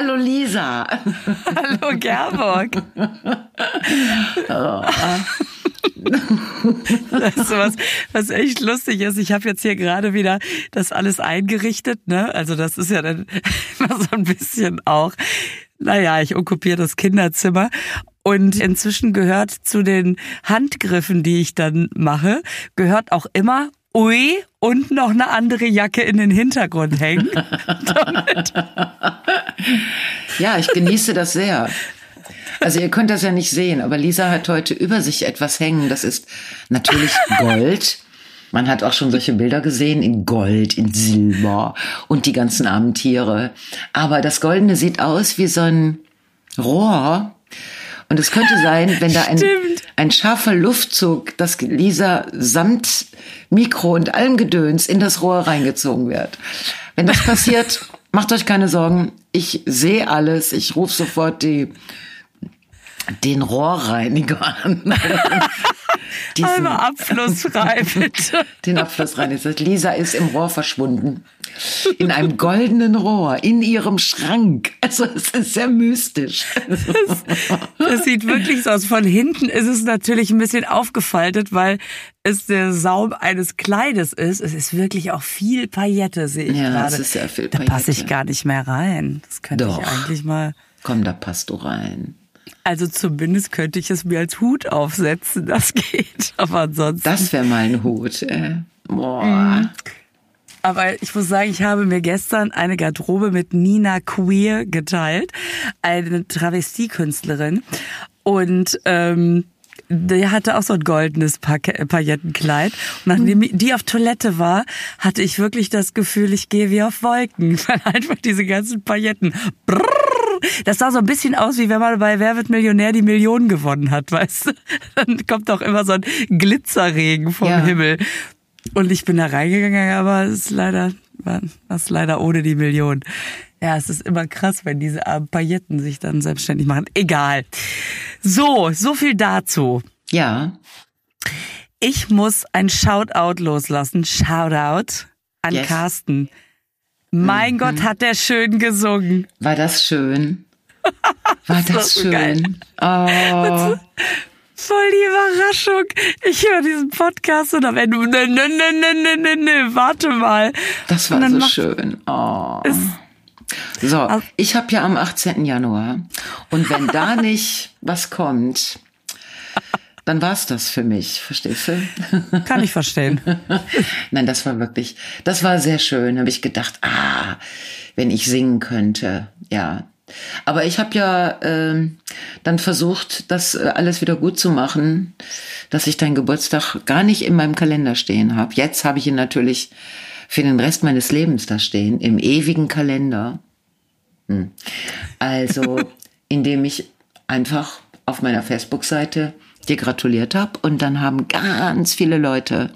Hallo Lisa. Hallo Gerburg. oh. Weißt du, was, was echt lustig ist? Ich habe jetzt hier gerade wieder das alles eingerichtet, ne? Also das ist ja dann immer so ein bisschen auch, naja, ich okkupiere das Kinderzimmer. Und inzwischen gehört zu den Handgriffen, die ich dann mache, gehört auch immer Ui und noch eine andere Jacke in den Hintergrund hängen. ja, ich genieße das sehr. Also ihr könnt das ja nicht sehen, aber Lisa hat heute über sich etwas hängen. Das ist natürlich Gold. Man hat auch schon solche Bilder gesehen in Gold, in Silber und die ganzen armen Tiere. Aber das Goldene sieht aus wie so ein Rohr. Und es könnte sein, wenn da ein, ein scharfer Luftzug, das Lisa samt Mikro und allem Gedöns in das Rohr reingezogen wird. Wenn das passiert, macht euch keine Sorgen. Ich sehe alles. Ich rufe sofort die den Rohrreiniger an. Einmal abflussfrei, bitte. Den Abflussreiniger. Lisa ist im Rohr verschwunden. In einem goldenen Rohr, in ihrem Schrank. Also es ist sehr mystisch. Das, das sieht wirklich so aus. Von hinten ist es natürlich ein bisschen aufgefaltet, weil es der Saum eines Kleides ist. Es ist wirklich auch viel Paillette, sehe ich ja, gerade. Es ist sehr viel Paillette. Da passe ich gar nicht mehr rein. Das könnte Doch. ich eigentlich mal. Komm, da passt du rein. Also zumindest könnte ich es mir als Hut aufsetzen, das geht. Aber ansonsten. Das wäre mal ein Hut. Äh. Boah. Mhm. Aber ich muss sagen, ich habe mir gestern eine Garderobe mit Nina Queer geteilt, eine Travestiekünstlerin. Und ähm, der hatte auch so ein goldenes Paillettenkleid. Und nachdem mhm. die auf Toilette war, hatte ich wirklich das Gefühl, ich gehe wie auf Wolken, weil einfach diese ganzen Pailletten. Brrr, das sah so ein bisschen aus, wie wenn man bei Wer wird Millionär die Millionen gewonnen hat, weißt du? Dann kommt auch immer so ein Glitzerregen vom ja. Himmel. Und ich bin da reingegangen, aber es ist leider, war das leider ohne die Million. Ja, es ist immer krass, wenn diese Pailletten sich dann selbstständig machen. Egal. So, so viel dazu. Ja. Ich muss ein Shoutout loslassen. Shoutout an yes. Carsten. Mein mhm. Gott, hat der schön gesungen. War das schön? War das, das schön? Oh. Voll die Überraschung. Ich höre diesen Podcast und am Ende, ne, ne, ne, ne, ne, ne, ne, warte mal. Das war so schön. Oh. So, ich habe ja am 18. Januar. Und wenn da nicht was kommt, dann war's das für mich, verstehst du? Kann ich verstehen. Nein, das war wirklich, das war sehr schön. Habe ich gedacht, ah, wenn ich singen könnte, ja. Aber ich habe ja äh, dann versucht, das äh, alles wieder gut zu machen, dass ich deinen Geburtstag gar nicht in meinem Kalender stehen habe. Jetzt habe ich ihn natürlich für den Rest meines Lebens da stehen, im ewigen Kalender. Hm. Also, indem ich einfach auf meiner Facebook-Seite dir gratuliert habe. Und dann haben ganz viele Leute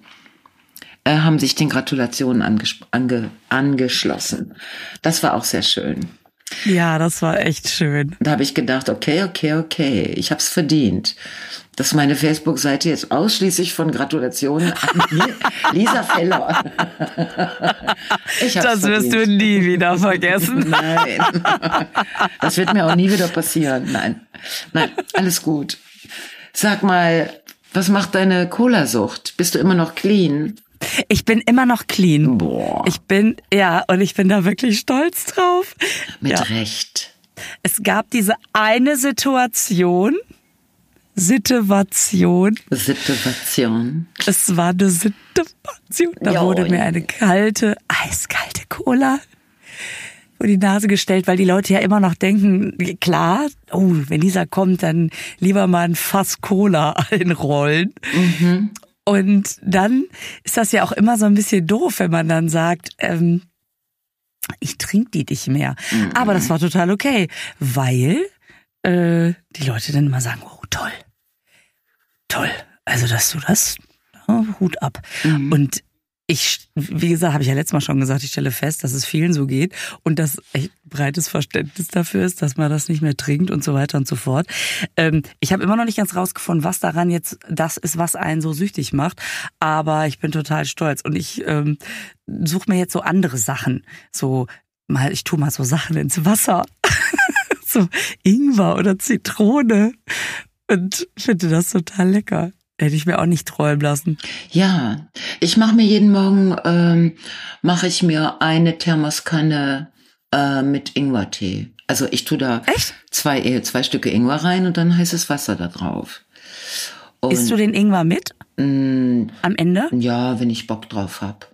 äh, haben sich den Gratulationen anges ange angeschlossen. Das war auch sehr schön. Ja, das war echt schön. Da habe ich gedacht, okay, okay, okay, ich habe es verdient, dass meine Facebook-Seite jetzt ausschließlich von Gratulationen an Lisa Feller. Ich das verdient. wirst du nie wieder vergessen. Nein, das wird mir auch nie wieder passieren. Nein, nein, alles gut. Sag mal, was macht deine Cola-Sucht? Bist du immer noch clean? Ich bin immer noch clean. Boah. Ich bin, ja, und ich bin da wirklich stolz drauf. Mit ja. Recht. Es gab diese eine Situation, Situation. Situation. Es war eine Situation. Da jo, wurde mir eine kalte, eiskalte Cola vor die Nase gestellt, weil die Leute ja immer noch denken, klar, oh, wenn dieser kommt, dann lieber mal ein Fass Cola einrollen. Mhm. Und dann ist das ja auch immer so ein bisschen doof, wenn man dann sagt, ähm, ich trinke die nicht mehr. Mhm. Aber das war total okay, weil äh, die Leute dann immer sagen, oh toll, toll, also dass du das, oh, Hut ab. Mhm. Und ich, wie gesagt, habe ich ja letztes Mal schon gesagt, ich stelle fest, dass es vielen so geht und dass echt breites Verständnis dafür ist, dass man das nicht mehr trinkt und so weiter und so fort. Ähm, ich habe immer noch nicht ganz rausgefunden, was daran jetzt das ist, was einen so süchtig macht, aber ich bin total stolz und ich ähm, suche mir jetzt so andere Sachen, so mal, ich tue mal so Sachen ins Wasser. so Ingwer oder Zitrone und finde das total lecker. Hätte ich mir auch nicht träumen lassen. Ja, ich mache mir jeden Morgen, ähm, mache ich mir eine Thermoskanne äh, mit Ingwertee. Also ich tue da Echt? zwei, äh, zwei Stücke Ingwer rein und dann heißes Wasser da drauf. Und, Isst du den Ingwer mit? mh, Am Ende? ja, wenn ich Bock drauf hab.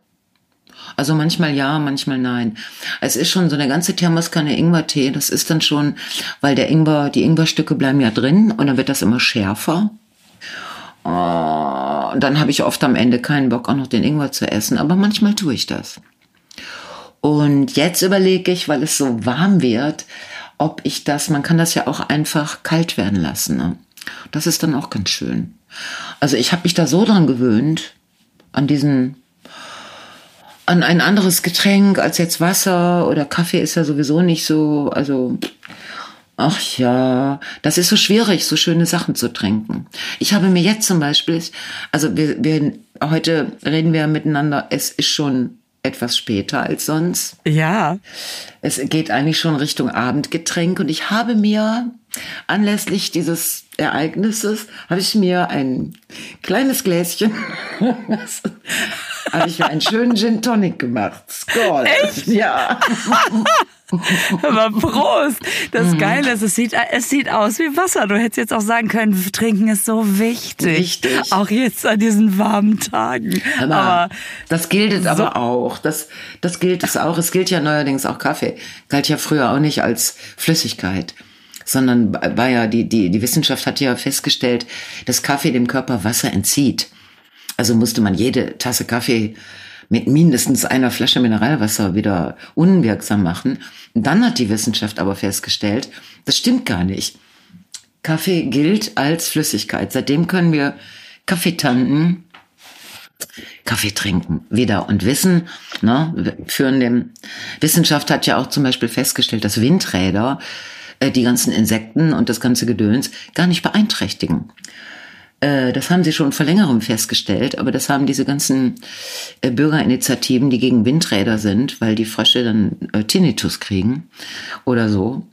Also manchmal ja, manchmal nein. Es ist schon so eine ganze Thermoskanne Ingwertee. Das ist dann schon, weil der Ingwer, die Ingwerstücke bleiben ja drin und dann wird das immer schärfer. Und dann habe ich oft am Ende keinen Bock, auch noch den Ingwer zu essen. Aber manchmal tue ich das. Und jetzt überlege ich, weil es so warm wird, ob ich das, man kann das ja auch einfach kalt werden lassen. Ne? Das ist dann auch ganz schön. Also ich habe mich da so dran gewöhnt, an diesen, an ein anderes Getränk als jetzt Wasser oder Kaffee ist ja sowieso nicht so, also Ach ja, das ist so schwierig, so schöne Sachen zu trinken. Ich habe mir jetzt zum Beispiel, also wir, wir heute reden wir miteinander, es ist schon etwas später als sonst. Ja. Es geht eigentlich schon Richtung Abendgetränk und ich habe mir anlässlich dieses Ereignisses habe ich mir ein kleines Gläschen habe ich mir einen schönen Gin Tonic gemacht. Skål. Echt? Ja. Aber Prost! Das Geile ist, es sieht, es sieht aus wie Wasser. Du hättest jetzt auch sagen können, trinken ist so wichtig. Wichtig. Auch jetzt an diesen warmen Tagen. Aber, Aber das gilt es aber auch. Das, das gilt es auch. Es gilt ja neuerdings auch Kaffee. Galt ja früher auch nicht als Flüssigkeit. Sondern war ja, die, die, die Wissenschaft hat ja festgestellt, dass Kaffee dem Körper Wasser entzieht. Also musste man jede Tasse Kaffee mit mindestens einer Flasche Mineralwasser wieder unwirksam machen. Und dann hat die Wissenschaft aber festgestellt, das stimmt gar nicht. Kaffee gilt als Flüssigkeit. Seitdem können wir Kaffeetanten Kaffee trinken wieder und wissen, ne, führen dem Wissenschaft hat ja auch zum Beispiel festgestellt, dass Windräder äh, die ganzen Insekten und das ganze Gedöns gar nicht beeinträchtigen. Äh, das haben sie schon vor längerem festgestellt, aber das haben diese ganzen äh, Bürgerinitiativen, die gegen Windräder sind, weil die Frösche dann äh, Tinnitus kriegen oder so,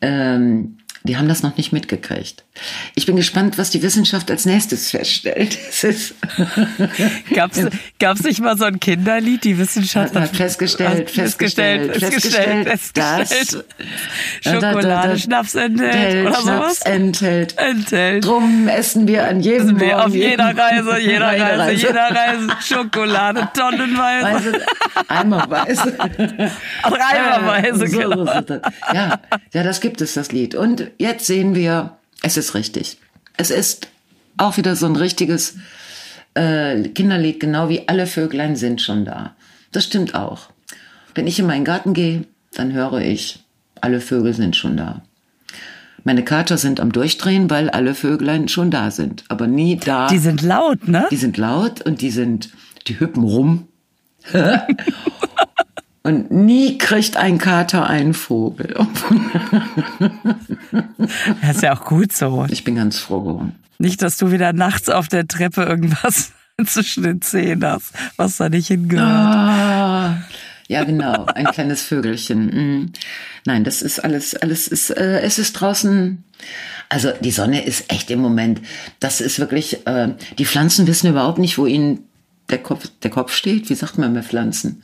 ähm, die haben das noch nicht mitgekriegt. Ich bin gespannt, was die Wissenschaft als nächstes feststellt. Es gab's, gab's nicht mal so ein Kinderlied? Die Wissenschaft hat festgestellt, festgestellt, festgestellt, festgestellt, Schokolade, Schnaps enthält oder sowas? Schnaps enthält. Enthält. Drum essen wir an jedem wir Morgen, auf jeder Reise, jeder jeder Reise, jeder Reise Schokolade, tonnenweise. Weise, eimerweise. Auch eimerweise, So, genau. so. Ja, ja, das gibt es, das Lied. Und jetzt sehen wir, es ist richtig. Es ist auch wieder so ein richtiges äh, Kinderlied, genau wie alle Vöglein sind schon da. Das stimmt auch. Wenn ich in meinen Garten gehe, dann höre ich, alle Vögel sind schon da. Meine Kater sind am Durchdrehen, weil alle Vöglein schon da sind, aber nie da. Die sind laut, ne? Die sind laut und die sind, die hüppen rum. und nie kriegt ein Kater einen Vogel. Das ist ja auch gut so. Ich bin ganz froh geworden. Nicht, dass du wieder nachts auf der Treppe irgendwas zwischen den Zehen hast, was da nicht hingehört. Ah, ja, genau, ein kleines Vögelchen. Mm. Nein, das ist alles, alles ist, äh, es ist draußen. Also die Sonne ist echt im Moment. Das ist wirklich. Äh, die Pflanzen wissen überhaupt nicht, wo ihnen der Kopf, der Kopf steht. Wie sagt man bei Pflanzen?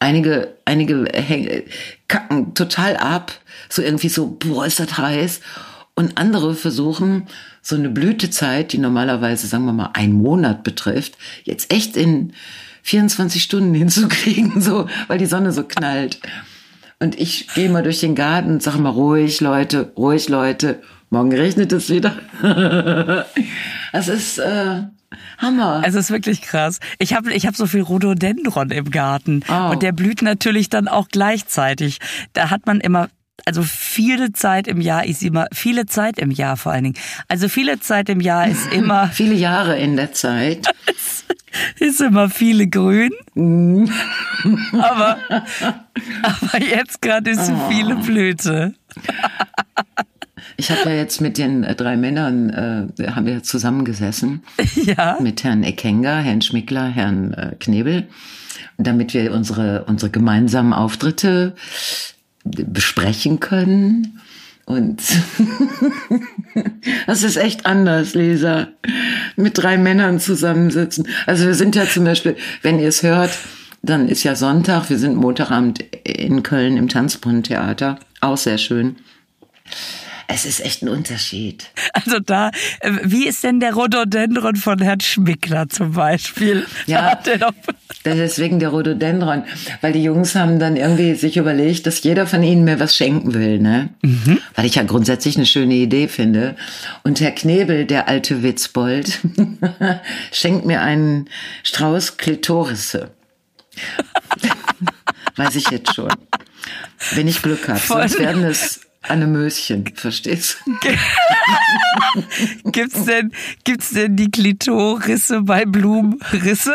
Einige, einige häng, kacken total ab, so irgendwie so, boah, ist das heiß. Und andere versuchen, so eine Blütezeit, die normalerweise, sagen wir mal, einen Monat betrifft, jetzt echt in 24 Stunden hinzukriegen, so, weil die Sonne so knallt. Und ich gehe mal durch den Garten und sage mal, ruhig, Leute, ruhig, Leute, morgen regnet es wieder. Das ist äh, Hammer. Es ist wirklich krass. Ich habe ich hab so viel Rhododendron im Garten Oh. und der blüht natürlich dann auch gleichzeitig. Da hat man immer also viele Zeit im Jahr ist immer viele Zeit im Jahr vor allen Dingen. Also viele Zeit im Jahr ist immer Viele Jahre in der Zeit. ist immer viele grün. aber aber jetzt gerade ist viele Blüte. Ich habe ja jetzt mit den äh, drei Männern, äh, haben wir zusammengesessen. Ja. mit Herrn Ekenga, Herrn Schmickler, Herrn äh, Knebel, damit wir unsere, unsere gemeinsamen Auftritte besprechen können Und das ist echt anders, Lisa. Mit drei Männern zusammensitzen. Also wir sind ja zum Beispiel, wenn ihr es hört, dann ist ja Sonntag. Wir sind Montagabend in Köln im Tanzbrunnentheater. Auch sehr schön. Es ist echt ein Unterschied. Also da, äh, wie ist denn der Rhododendron von Herrn Schmickler zum Beispiel? Ja, deswegen der Rhododendron. Weil die Jungs haben dann irgendwie sich überlegt, dass jeder von ihnen mir was schenken will, ne? Mhm. Weil ich ja grundsätzlich eine schöne Idee finde. Und Herr Knebel, der alte Witzbold, schenkt mir einen Strauß Klitorisse. Weiß ich jetzt schon. Wenn ich Glück habe. Sonst werden es Anne Möschen, verstehst du? gibt's denn, gibt's denn die Klitorisse bei Blumenrisse?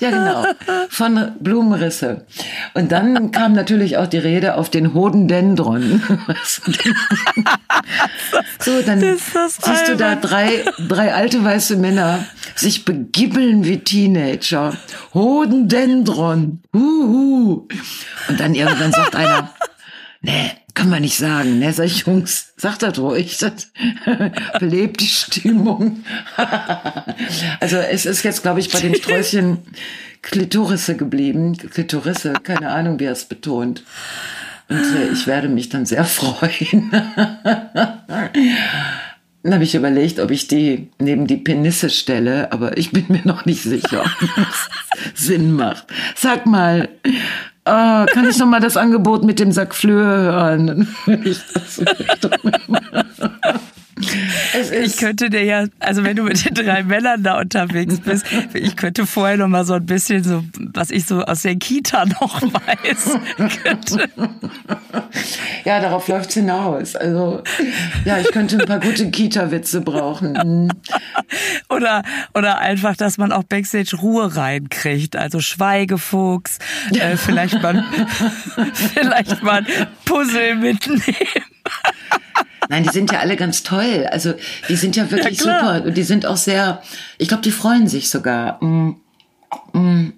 ja, genau. Von Blumenrisse. Und dann kam natürlich auch die Rede auf den Hodendendron. so, dann siehst du da drei, drei alte weiße Männer sich begibbeln wie Teenager. Hodendendron. Huhu. Und dann irgendwann sagt einer, nee, kann man nicht sagen, ne? Sag ich, Jungs, sagt das ruhig, das belebt die Stimmung. also es ist jetzt, glaube ich, bei dem Sträußchen Klitorisse geblieben. Klitorisse, keine Ahnung, wie er es betont. Und äh, ich werde mich dann sehr freuen. Dann habe ich überlegt, ob ich die neben die Penisse stelle, aber ich bin mir noch nicht sicher, ob das Sinn macht. Sag mal, oh, kann ich noch mal das Angebot mit dem Sack Flöhe hören? ich könnte dir ja, also wenn du mit den drei Männern da unterwegs bist, ich könnte vorher noch mal so ein bisschen so, was ich so aus der Kita noch weiß. Könnte. Ja, darauf läuft's hinaus. Also, ja, ich könnte ein paar gute Kita-Witze brauchen. Mhm. Oder, oder einfach, dass man auch Backstage Ruhe reinkriegt. Also Schweigefuchs, äh, vielleicht mal, vielleicht mal ein Puzzle mitnehmen. Nein, die sind ja alle ganz toll. Also die sind ja wirklich ja, super. Und die sind auch sehr, ich glaube, die freuen sich sogar. Mm, mm.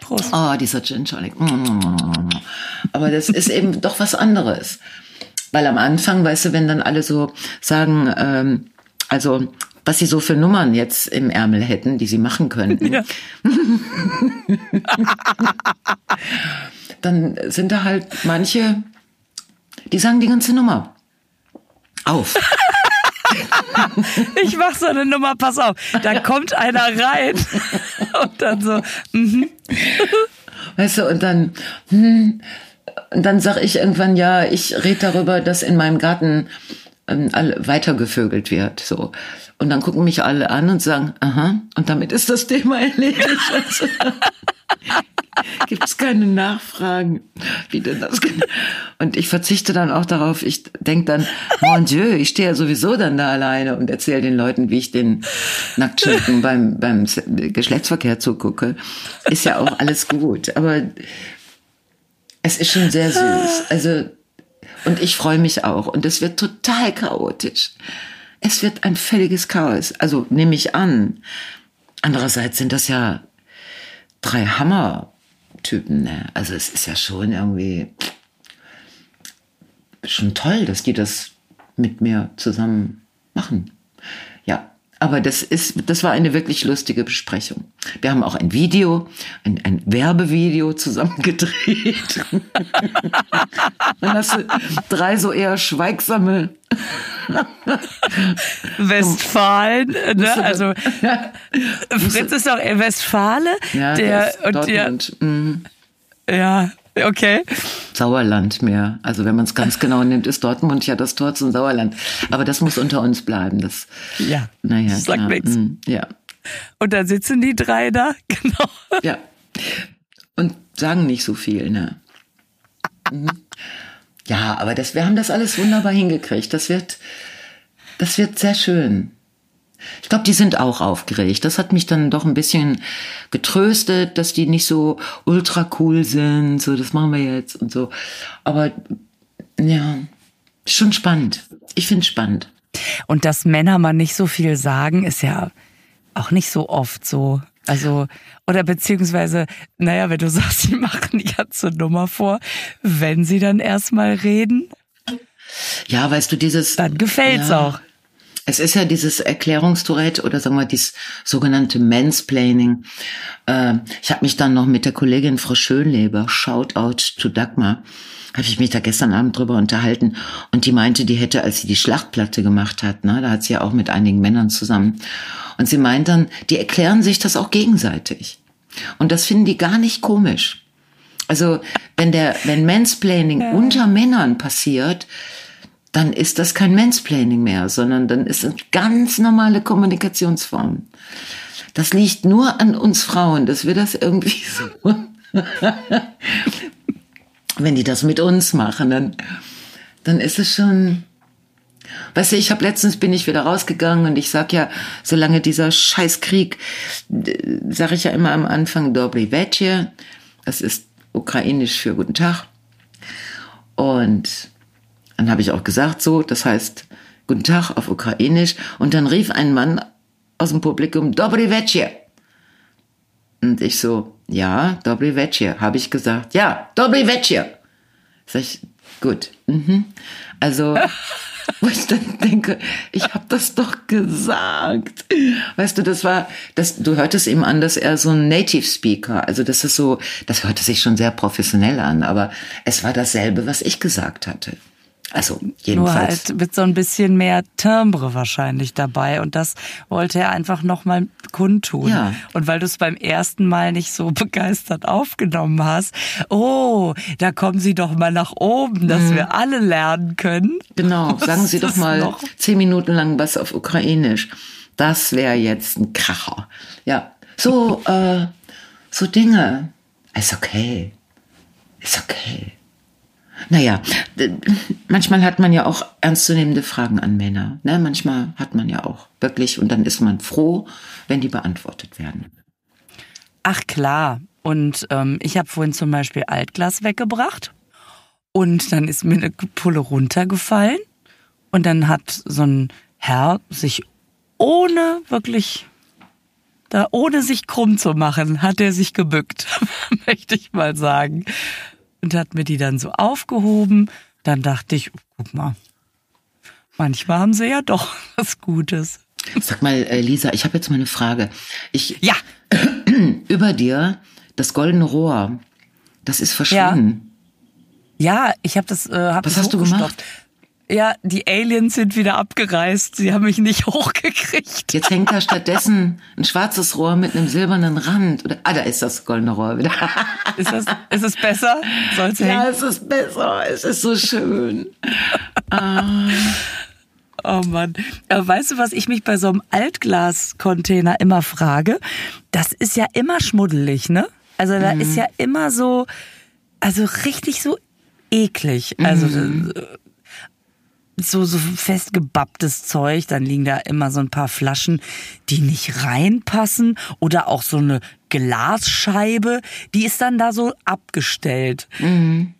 Prost. Oh, dieser Gin Tonic. Mm. Aber das ist eben doch was anderes. Weil am Anfang, weißt du, wenn dann alle so sagen, ähm, also was sie so für Nummern jetzt im Ärmel hätten, die sie machen könnten. Ja. dann sind da halt manche, die sagen die ganze Nummer auf. ich mach so eine Nummer, pass auf. Da kommt einer rein und dann so. Mm Weißt du, und dann, hm, und dann sag ich irgendwann, ja, ich rede darüber, dass in meinem Garten ähm, weitergevögelt wird. So. Und dann gucken mich alle an und sagen, aha, und damit ist das Thema erledigt. Gibt es keine Nachfragen, wie denn das genau? Und ich verzichte dann auch darauf, ich denke dann, mon Dieu, ich stehe ja sowieso dann da alleine und erzähle den Leuten, wie ich den Nacktschinken beim, beim Geschlechtsverkehr zugucke. Ist ja auch alles gut. Aber es ist schon sehr süß. Also, und ich freue mich auch. Und es wird total chaotisch. Es wird ein völliges Chaos. Also nehme ich an. Andererseits sind das ja drei Hammer-Typen. Ne? Also es ist ja schon irgendwie schon toll, dass die das mit mir zusammen machen. Aber das ist, das war eine wirklich lustige Besprechung. Wir haben auch ein Video, ein, ein Werbevideo zusammen gedreht. Dann hast du drei so eher schweigsame Westfalen, ne? Also Fritz ist doch Westfale, ja, der, der und der, mhm. ja, Okay. Sauerland mehr. Also wenn man es ganz genau nimmt, ist Dortmund ja das Tor zum Sauerland. Aber das muss unter uns bleiben. Das, ja. Naja, das sagt nichts. Mhm. Ja. Und dann sitzen die drei da, genau. Ja. Und sagen nicht so viel, ne? Mhm. Ja, aber das, wir haben das alles wunderbar hingekriegt. Das wird, das wird sehr schön. Ich glaube, die sind auch aufgeregt. Das hat mich dann doch ein bisschen getröstet, dass die nicht so ultra cool sind. So, das machen wir jetzt und so. Aber ja, schon spannend. Ich finde spannend. Und dass Männer mal nicht so viel sagen, ist ja auch nicht so oft so. Also, oder beziehungsweise, naja, wenn du sagst, sie machen die ganze Nummer vor, wenn sie dann erstmal reden. Ja, weißt du, dieses. Dann gefällt's ja, auch. Es ist ja dieses Erklärungstourette oder sagen wir dieses sogenannte Mansplaining. Äh, ich habe mich dann noch mit der Kollegin Frau Schönleber, Shoutout to Dagmar, habe ich mich da gestern Abend drüber unterhalten und die meinte, die hätte, als sie die Schlachtplatte gemacht hat, ne, da hat sie ja auch mit einigen Männern zusammen und sie meint dann, die erklären sich das auch gegenseitig und das finden die gar nicht komisch. Also wenn der, wenn Mansplaining ja. unter Männern passiert, dann ist das kein Mansplaining mehr, sondern dann ist es ganz normale Kommunikationsform. Das liegt nur an uns Frauen, dass wir das irgendwie so wenn die das mit uns machen, dann, dann ist es schon. Weißt du, ich habe letztens bin ich wieder rausgegangen und ich sag ja, solange dieser Scheißkrieg, sage ich ja immer am Anfang Dobry Večer, das ist ukrainisch für guten Tag. Und dann habe ich auch gesagt so, das heißt guten Tag auf ukrainisch und dann rief ein Mann aus dem Publikum Dobry Večer. Und ich so, ja, Dobry Večer, habe ich gesagt. Ja, Dobry Večer. Sag ich, gut. Mhm. Also, wo ich dann denke, ich habe das doch gesagt. Weißt du, das war, das, du hörtest ihm an, dass er so ein Native Speaker, also das ist so, das hörte sich schon sehr professionell an, aber es war dasselbe, was ich gesagt hatte. Also jedenfalls. Nur halt mit so ein bisschen mehr Timbre wahrscheinlich dabei. Und das wollte er einfach nochmal kundtun. Ja. Und weil du es beim ersten Mal nicht so begeistert aufgenommen hast, oh, da kommen Sie doch mal nach oben, dass mhm. wir alle lernen können. Genau, sagen Sie doch mal noch? zehn Minuten lang was auf Ukrainisch. Das wäre jetzt ein Kracher. Ja, so, äh, so Dinge. Ist okay. Ist okay. Naja, manchmal hat man ja auch ernstzunehmende Fragen an Männer. Ne? Manchmal hat man ja auch wirklich und dann ist man froh, wenn die beantwortet werden. Ach klar. Und ähm, ich habe vorhin zum Beispiel Altglas weggebracht und dann ist mir eine Pulle runtergefallen und dann hat so ein Herr sich ohne wirklich da ohne sich krumm zu machen, hat er sich gebückt, möchte ich mal sagen und hat mir die dann so aufgehoben. Dann dachte ich, guck mal, manchmal haben sie ja doch was Gutes. Sag mal, äh, Lisa, ich habe jetzt mal eine Frage. Ich ja über dir das goldene Rohr, das ist verschwunden. Ja, ja ich habe das. Äh, hab was hast du gemacht? Ja, die Aliens sind wieder abgereist. Sie haben mich nicht hochgekriegt. Jetzt hängt da stattdessen ein schwarzes Rohr mit einem silbernen Rand. Oder, ah, da ist das goldene Rohr wieder. Ist, das, ist es besser? Soll's ja, hängen? es ist besser. Es ist so schön. ah. Oh Mann. Aber weißt du, was ich mich bei so einem Altglas-Container immer frage? Das ist ja immer schmuddelig, ne? Also da mhm. ist ja immer so, also richtig so eklig. Also mhm so, so festgebapptes Zeug, dann liegen da immer so ein paar Flaschen, die nicht reinpassen oder auch so eine Glasscheibe, die ist dann da so abgestellt. Mhm.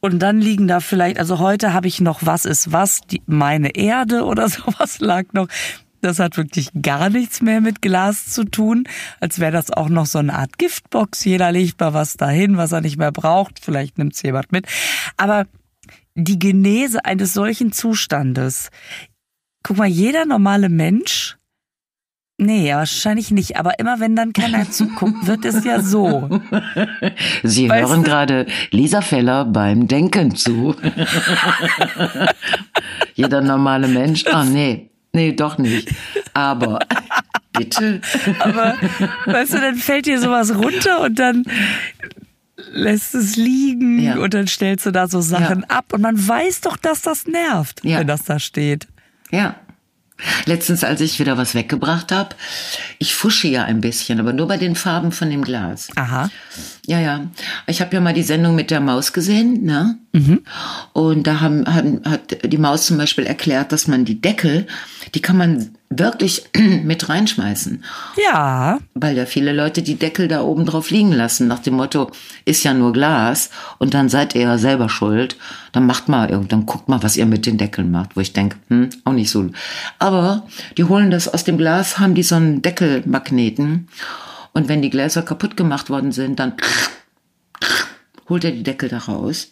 Und dann liegen da vielleicht, also heute habe ich noch was ist was, die, meine Erde oder sowas lag noch. Das hat wirklich gar nichts mehr mit Glas zu tun, als wäre das auch noch so eine Art Giftbox. Jeder legt mal was dahin, was er nicht mehr braucht. Vielleicht nimmt es jemand mit. Aber die Genese eines solchen Zustandes. Guck mal, jeder normale Mensch, nee, wahrscheinlich nicht, aber immer wenn dann keiner zuguckt, wird es ja so. Sie weißt hören du? gerade Lisa Feller beim Denken zu. jeder normale Mensch, ah nee, nee, doch nicht. Aber bitte. Aber weißt du, dann fällt dir sowas runter und dann lässt es liegen ja. und dann stellst du da so Sachen ja. ab und man weiß doch, dass das nervt, ja. wenn das da steht. Ja. Letztens, als ich wieder was weggebracht habe, ich fusche ja ein bisschen, aber nur bei den Farben von dem Glas. Aha. Ja, ja. Ich habe ja mal die Sendung mit der Maus gesehen, ne? Mhm. Und da haben, haben, hat die Maus zum Beispiel erklärt, dass man die Deckel, die kann man wirklich mit reinschmeißen. Ja. Weil ja viele Leute die Deckel da oben drauf liegen lassen, nach dem Motto, ist ja nur Glas und dann seid ihr ja selber schuld. Dann macht mal, dann guckt mal, was ihr mit den Deckeln macht, wo ich denke, hm, auch nicht so. Aber die holen das aus dem Glas, haben die so einen Deckelmagneten Und wenn die Gläser kaputt gemacht worden sind, dann holt er die Deckel da raus.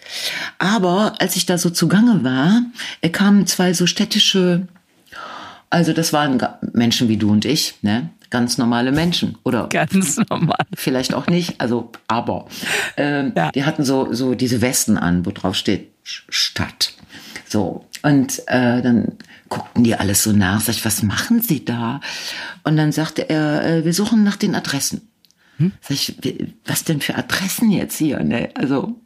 Aber als ich da so zugange war, kamen zwei so städtische, also das waren Menschen wie du und ich, ne? Ganz normale Menschen. Oder ganz normal. Vielleicht auch nicht, also aber. Ähm, ja. Die hatten so, so diese Westen an, wo drauf steht Stadt. So. Und äh, dann guckten die alles so nach. Sag ich, was machen Sie da? Und dann sagte er, äh, wir suchen nach den Adressen. Hm? Sag ich, was denn für Adressen jetzt hier? Ne? Also,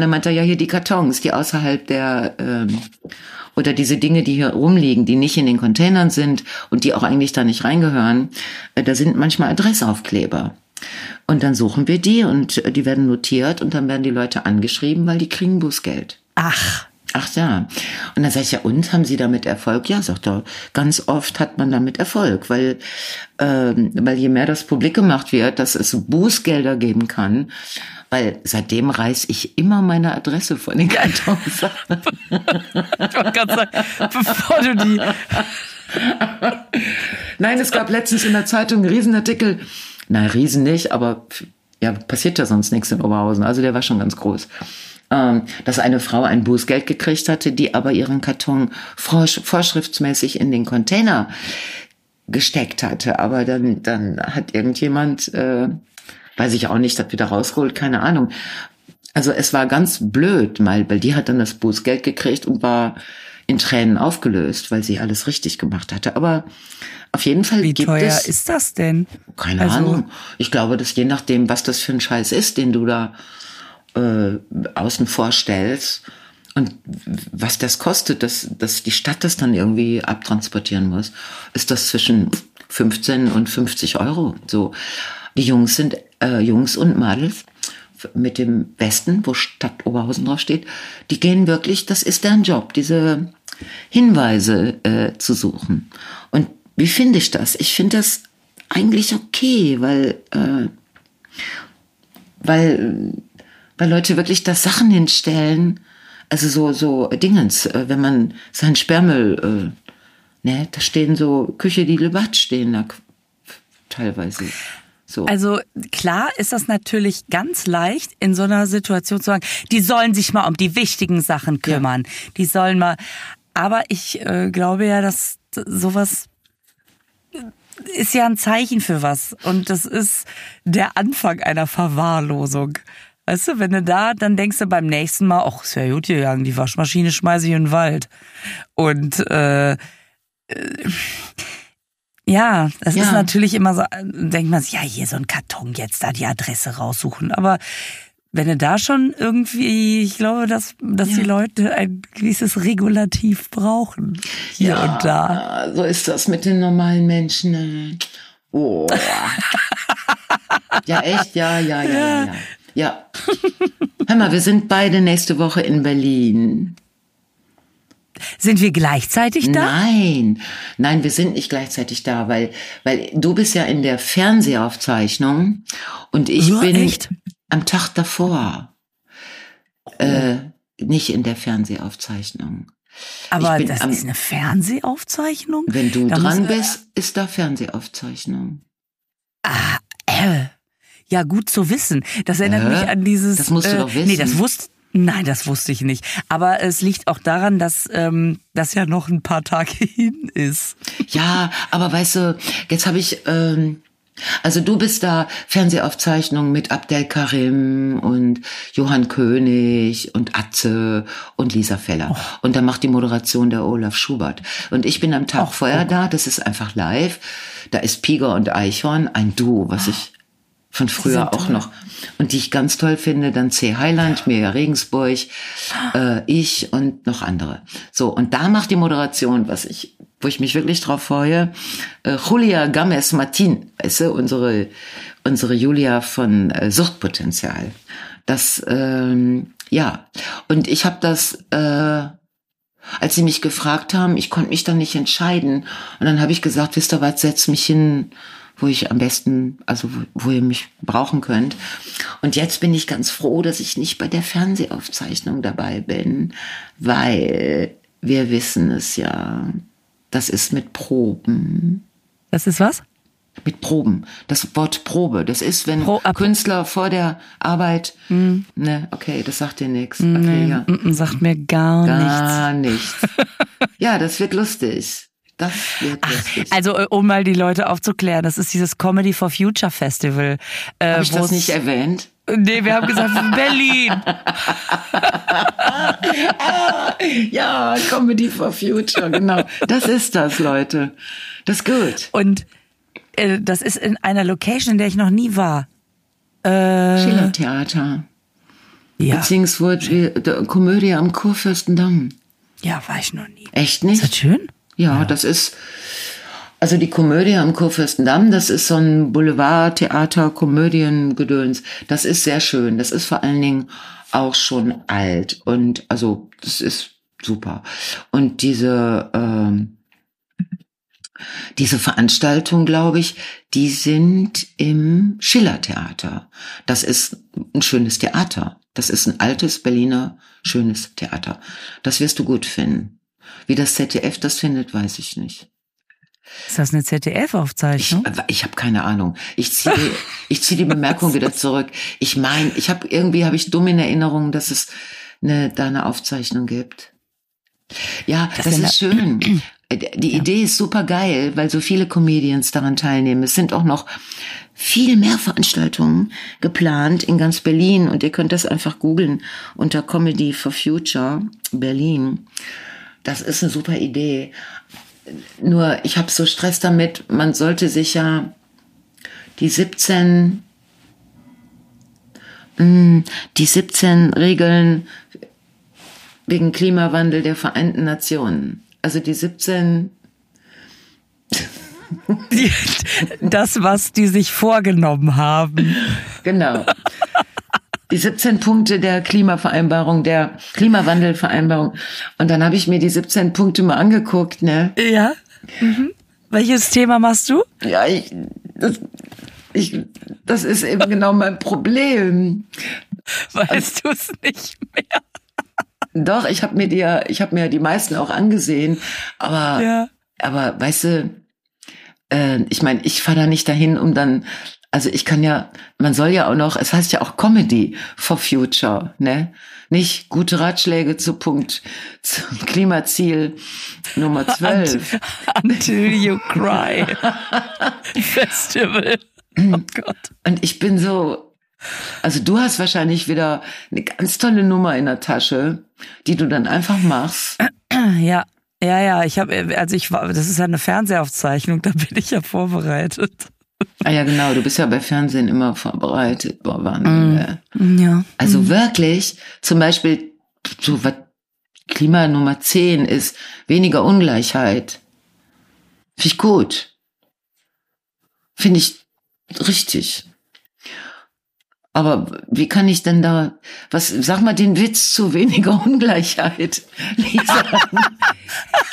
und dann meinte er, ja, hier die Kartons, die außerhalb der, ähm, oder diese Dinge, die hier rumliegen, die nicht in den Containern sind und die auch eigentlich da nicht reingehören, äh, da sind manchmal Adressaufkleber. Und dann suchen wir die und äh, die werden notiert und dann werden die Leute angeschrieben, weil die kriegen Bußgeld. Ach. Ach ja. Und dann sage ich ja, und haben Sie damit Erfolg? Ja, sagt er, ganz oft hat man damit Erfolg, weil, ähm, weil je mehr das publik gemacht wird, dass es Bußgelder geben kann, weil seitdem reiß ich immer meine Adresse von den Kartons ab. ich wollte gerade sagen, bevor du die... Nein, es gab letztens in der Zeitung einen Riesenartikel, na, Riesen nicht, aber ja, passiert ja sonst nichts in Oberhausen. Also der war schon ganz groß dass eine Frau ein Bußgeld gekriegt hatte, die aber ihren Karton vorschriftsmäßig in den Container gesteckt hatte. Aber dann, dann hat irgendjemand, äh, weiß ich auch nicht, das wieder rausgeholt, keine Ahnung. Also es war ganz blöd, weil, weil die hat dann das Bußgeld gekriegt und war in Tränen aufgelöst, weil sie alles richtig gemacht hatte. Aber auf jeden Fall Wie gibt teuer es. ist das denn? Keine also, Ahnung. Ich glaube, dass je nachdem, was das für ein Scheiß ist, den du da äh, außen vor stellst und was das kostet, dass, dass die Stadt das dann irgendwie abtransportieren muss, ist das zwischen 15 und 50 Euro. So, die Jungs sind äh, Jungs und Mädels mit dem Westen, wo Stadt Oberhausen drauf steht, die gehen wirklich, das ist deren Job, diese Hinweise äh, zu suchen. Und wie finde ich das? Ich finde das eigentlich okay, weil, äh, weil weil Leute wirklich da Sachen hinstellen, also so, so Dingens, äh, wenn man seinen Sperrmüll, äh, ne, da stehen so Küche, die Lebat stehen da teilweise. So. Also klar ist das natürlich ganz leicht in so einer Situation zu sagen, die sollen sich mal um die wichtigen Sachen kümmern. Ja. Die sollen mal. Aber ich äh, glaube ja, dass sowas ist ja ein Zeichen für was. Und das ist der Anfang einer Verwahrlosung. Weißt du, wenn du da, dann denkst du beim nächsten Mal, ach, ist ja gut gegangen, die Waschmaschine schmeiße ich in den Wald. Und äh, äh ja, das ja. ist natürlich immer so, denkt man sich, ja, hier so ein Karton jetzt da die Adresse raussuchen. Aber wenn du da schon irgendwie, ich glaube, dass, dass ja. die Leute ein gewisses Regulativ brauchen. Hier ja, und da. So ist das mit den normalen Menschen. Oh. ja, echt, ja, ja, ja, ja. ja. Ja. Hör mal, wir sind beide nächste Woche in Berlin. Sind wir gleichzeitig da? Nein, nein, wir sind nicht gleichzeitig da, weil, weil du bist ja in der Fernsehaufzeichnung und ich ja, bin echt? am Tag davor. Oh. Äh, nicht in der Fernsehaufzeichnung. Aber das am, ist eine Fernsehaufzeichnung? Wenn du da dran bist, ist da Fernsehaufzeichnung. Ah, äh. Ja, gut zu wissen. Das erinnert äh, mich an dieses. Das musst du äh, doch wissen. Nee, das wusste. Nein, das wusste ich nicht. Aber es liegt auch daran, dass ähm, das ja noch ein paar Tage hin ist. Ja, aber weißt du, jetzt habe ich. Ähm, also du bist da Fernsehaufzeichnung mit Abdel Karim und Johann König und Atze und Lisa Feller. Oh. Und da macht die Moderation der Olaf Schubert. Und ich bin am Tag oh, vorher oh. da, das ist einfach live. Da ist Piger und Eichhorn, ein Duo, was oh. ich von früher auch noch. Und die ich ganz toll finde, dann C. Heiland, Mirja Regensburg, äh, ich und noch andere. So, und da macht die Moderation, was ich, wo ich mich wirklich drauf freue, äh, Julia Games Martin, weißt du, unsere, unsere Julia von äh, Suchtpotenzial. Das, ähm, ja. Und ich habe das, äh, als sie mich gefragt haben, ich konnte mich dann nicht entscheiden. Und dann habe ich gesagt, wisst ihr was, setz mich hin wo ich am besten, also wo, wo ihr mich brauchen könnt. Und jetzt bin ich ganz froh, dass ich nicht bei der Fernsehaufzeichnung dabei bin, weil wir wissen es ja, das ist mit Proben. Das ist was? Mit Proben. Das Wort Probe. Das ist, wenn Pro Künstler vor der Arbeit. Mm. Ne, okay, das sagt dir nichts. Okay, nee, ja. sagt mir gar, gar nichts. nichts. ja, das wird lustig. Das wird. Ach, also, äh, um mal die Leute aufzuklären, das ist dieses Comedy for Future Festival. Äh, Habe ich das nicht erwähnt? Nee, wir haben gesagt Berlin. ja, Comedy for Future, genau. Das ist das, Leute. Das ist gut. Und äh, das ist in einer Location, in der ich noch nie war. Äh, Schillertheater. Ja. Beziehungsweise der Komödie am Kurfürstendamm. Ja, war ich noch nie. Echt nicht? Ist das schön? Ja, ja. das ist, also die Komödie am Kurfürstendamm, das ist so ein Boulevardtheater, Komödiengedöns. Das ist sehr schön. Das ist vor allen Dingen auch schon alt. Und also, das ist super. Und diese, ähm, diese Veranstaltung, glaube ich, die sind im Schillertheater. Das ist ein schönes Theater. Das ist ein altes Berliner schönes Theater. Das wirst du gut finden. Wie das ZDF das findet, weiß ich nicht. Ist das eine ZDF-Aufzeichnung? Ich, ich habe keine Ahnung. Ich ziehe ich zieh die Bemerkung wieder zurück. Ich meine, ich habe irgendwie habe ich dumm in Erinnerung, dass es eine, da eine Aufzeichnung gibt. Ja, das, das ist schön. Die Idee ist super geil, weil so viele Comedians daran teilnehmen. Es sind auch noch viel mehr Veranstaltungen geplant in ganz Berlin und ihr könnt das einfach googeln unter Comedy for Future Berlin. Das ist eine super Idee. Nur ich habe so Stress damit, man sollte sich ja die 17 hm, die 17 Regeln wegen Klimawandel der Vereinten Nationen also die 17 das, was die sich vorgenommen haben. Genau. Die 17 Punkte der Klimavereinbarung, der Klimawandelvereinbarung. Und dann habe ich mir die 17 Punkte mal angeguckt, ne? Ja. Mhm. Welches Thema machst du? Ja, ich das, ich, das ist eben genau mein Problem. Weißt du es nicht mehr? Doch, ich habe mir die ja, ich habe mir die meisten auch angesehen, aber ja. aber weißt du, äh, ich meine, ich fahre da nicht dahin, um dann also ich kann ja, man soll ja auch noch, es heißt ja auch Comedy for Future, ne? Nicht gute Ratschläge zu Punkt, zum Klimaziel Nummer 12. Until you cry. Festival. Oh Gott. Und ich bin so, also du hast wahrscheinlich wieder eine ganz tolle Nummer in der Tasche, die du dann einfach machst. Ja, ja, ja. Ich habe, also ich war, das ist ja eine Fernsehaufzeichnung, da bin ich ja vorbereitet. Ah ja, genau. Du bist ja bei Fernsehen immer vorbereitet. Boah, Wahnsinn. Mm, ja. Also mm. wirklich, zum Beispiel, so was Klima Nummer 10 ist weniger Ungleichheit. Finde ich gut. Finde ich richtig. Aber wie kann ich denn da, was, sag mal den Witz zu weniger Ungleichheit. Lisa,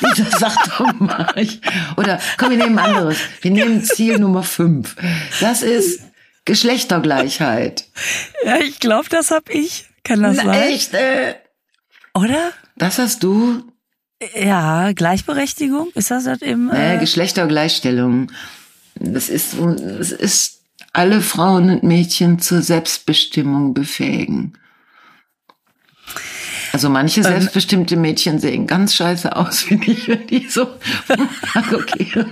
Lisa sag doch mal. Ich, oder komm, wir nehmen anderes. Wir nehmen Ziel Nummer fünf. Das ist Geschlechtergleichheit. Ja, ich glaube, das hab ich. Kann das Na, sein? Echt? Äh, oder? Das hast du? Ja, Gleichberechtigung, ist das halt eben? Äh, äh Geschlechtergleichstellung. Das ist, das ist alle Frauen und Mädchen zur Selbstbestimmung befähigen. Also manche ähm, selbstbestimmte Mädchen sehen ganz scheiße aus, finde ich, wenn die so. okay.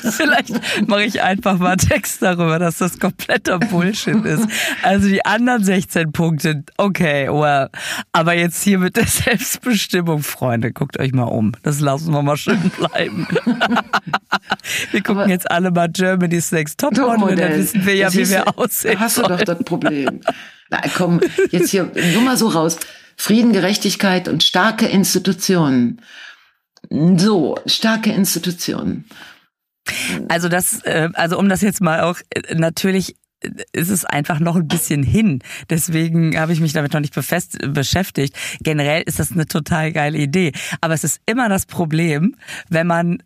Vielleicht mache ich einfach mal Text darüber, dass das kompletter Bullshit ist. Also die anderen 16 Punkte, okay, well. Aber jetzt hier mit der Selbstbestimmung, Freunde, guckt euch mal um. Das lassen wir mal schön bleiben. wir gucken Aber jetzt alle mal Germany's Next Top Model, dann wissen wir ja, wie wir aussehen. Hast du doch das Problem. Na komm, jetzt hier nur mal so raus. Frieden, Gerechtigkeit und starke Institutionen. So, starke Institutionen. Also das, äh, also um das jetzt mal auch äh, natürlich ist es einfach noch ein bisschen hin. Deswegen habe ich mich damit noch nicht befest, beschäftigt. Generell ist das eine total geile Idee. Aber es ist immer das Problem, wenn man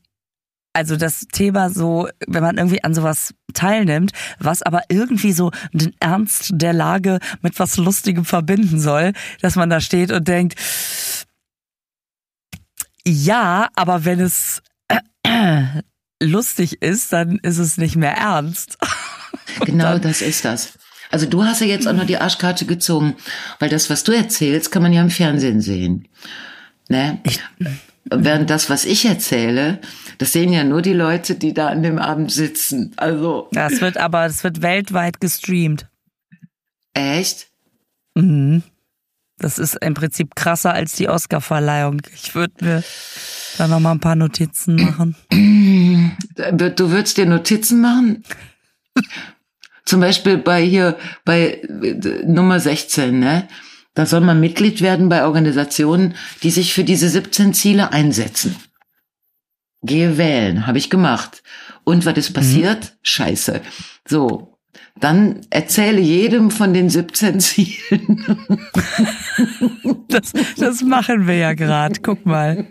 also das Thema so, wenn man irgendwie an sowas teilnimmt, was aber irgendwie so den Ernst der Lage mit was Lustigem verbinden soll, dass man da steht und denkt, ja, aber wenn es lustig ist, dann ist es nicht mehr ernst. genau das ist das. Also du hast ja jetzt auch noch die Arschkarte gezogen, weil das, was du erzählst, kann man ja im Fernsehen sehen. Ne? Ich, Während das, was ich erzähle, das sehen ja nur die Leute, die da an dem Abend sitzen. Also. Das wird aber, es wird weltweit gestreamt. Echt? Mhm. Das ist im Prinzip krasser als die Oscarverleihung. Ich würde mir da noch mal ein paar Notizen machen. Du würdest dir Notizen machen? Zum Beispiel bei hier, bei äh, Nummer 16, ne? Da soll man Mitglied werden bei Organisationen, die sich für diese 17 Ziele einsetzen. Gehe wählen, habe ich gemacht. Und was ist passiert? Mhm. Scheiße. So, dann erzähle jedem von den 17 Zielen. Das, das machen wir ja gerade. Guck mal.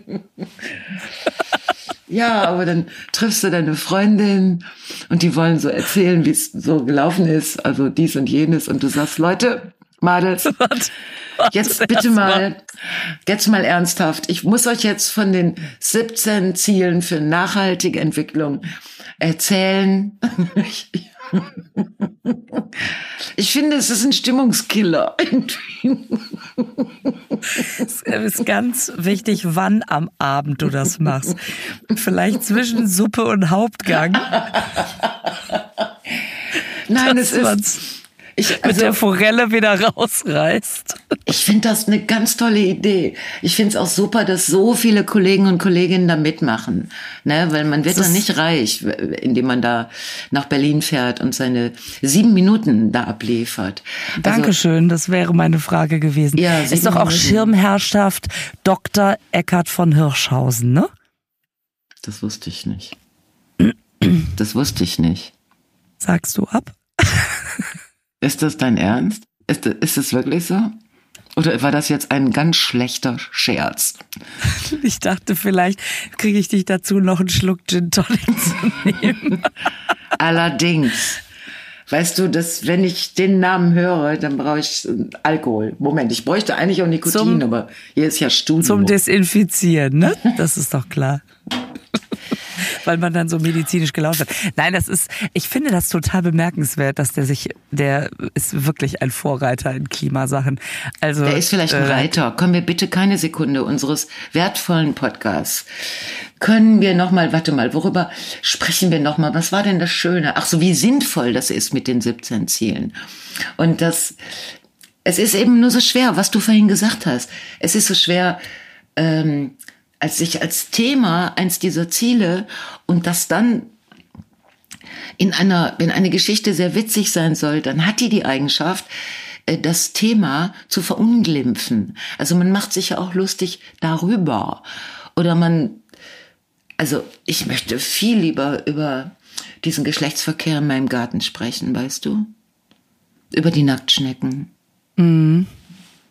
Ja, aber dann triffst du deine Freundin und die wollen so erzählen, wie es so gelaufen ist, also dies und jenes und du sagst, Leute, Madels, jetzt bitte mal, jetzt mal ernsthaft. Ich muss euch jetzt von den 17 Zielen für nachhaltige Entwicklung erzählen. Ich finde, es ist ein Stimmungskiller. Es ist ganz wichtig, wann am Abend du das machst. Vielleicht zwischen Suppe und Hauptgang. Nein, das es ist ich, also, mit der Forelle wieder rausreißt. Ich finde das eine ganz tolle Idee. Ich finde es auch super, dass so viele Kollegen und Kolleginnen da mitmachen. Ne? Weil man wird dann nicht reich, indem man da nach Berlin fährt und seine sieben Minuten da abliefert. Also, Dankeschön, das wäre meine Frage gewesen. Ja, Ist doch auch. Schirmherrschaft Dr. Eckhard von Hirschhausen, ne? Das wusste ich nicht. Das wusste ich nicht. Sagst du ab? Ist das dein Ernst? Ist, ist es wirklich so? Oder war das jetzt ein ganz schlechter Scherz? Ich dachte, vielleicht kriege ich dich dazu, noch einen Schluck Gin Tonic zu nehmen. Allerdings. Weißt du, dass wenn ich den Namen höre, dann brauche ich Alkohol. Moment, ich bräuchte eigentlich auch Nikotin, zum, aber hier ist ja Studio. Zum Desinfizieren, ne? Das ist doch klar weil man dann so medizinisch gelaunt wird. Nein, das ist, ich finde das total bemerkenswert, dass der sich, der ist wirklich ein Vorreiter in Klimasachen. Also der ist vielleicht ein äh, Reiter. Können wir bitte keine Sekunde unseres wertvollen Podcasts können wir noch mal, warte mal, worüber sprechen wir noch mal? Was war denn das Schöne? Ach so, wie sinnvoll das ist mit den 17 Zielen. Und das, es ist eben nur so schwer, was du vorhin gesagt hast. Es ist so schwer, ähm, als sich als Thema eins dieser Ziele und das dann in einer, wenn eine Geschichte sehr witzig sein soll, dann hat die die Eigenschaft, äh, das Thema zu verunglimpfen. Also man macht sich ja auch lustig darüber. Oder man, also ich möchte viel lieber über diesen Geschlechtsverkehr in meinem Garten sprechen, weißt du? Über die Nacktschnecken. Mhm.